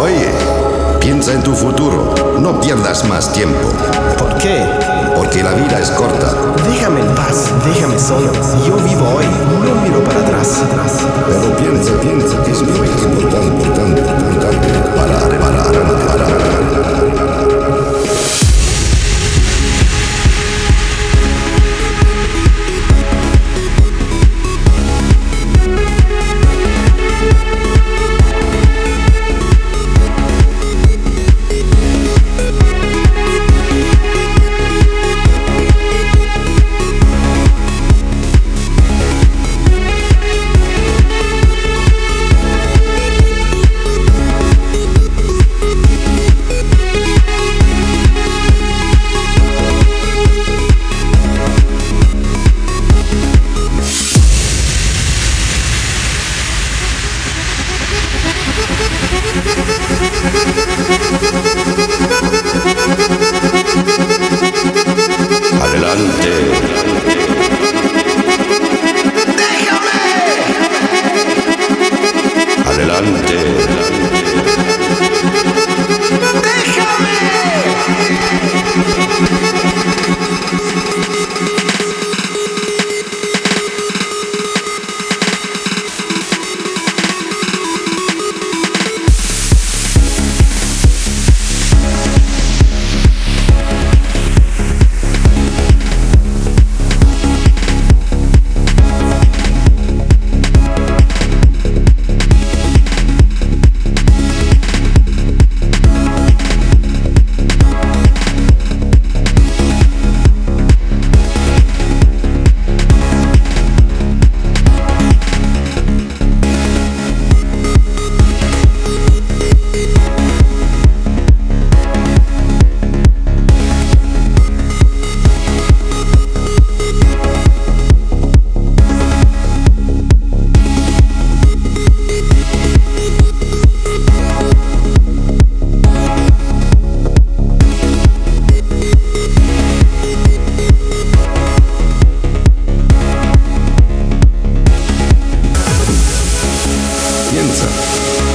Oye, piensa en tu futuro. No pierdas más tiempo. ¿Por qué? Porque la vida es corta. Déjame en paz, déjame solo. Yo vivo hoy, no miro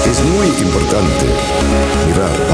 Es muy importante. Mirar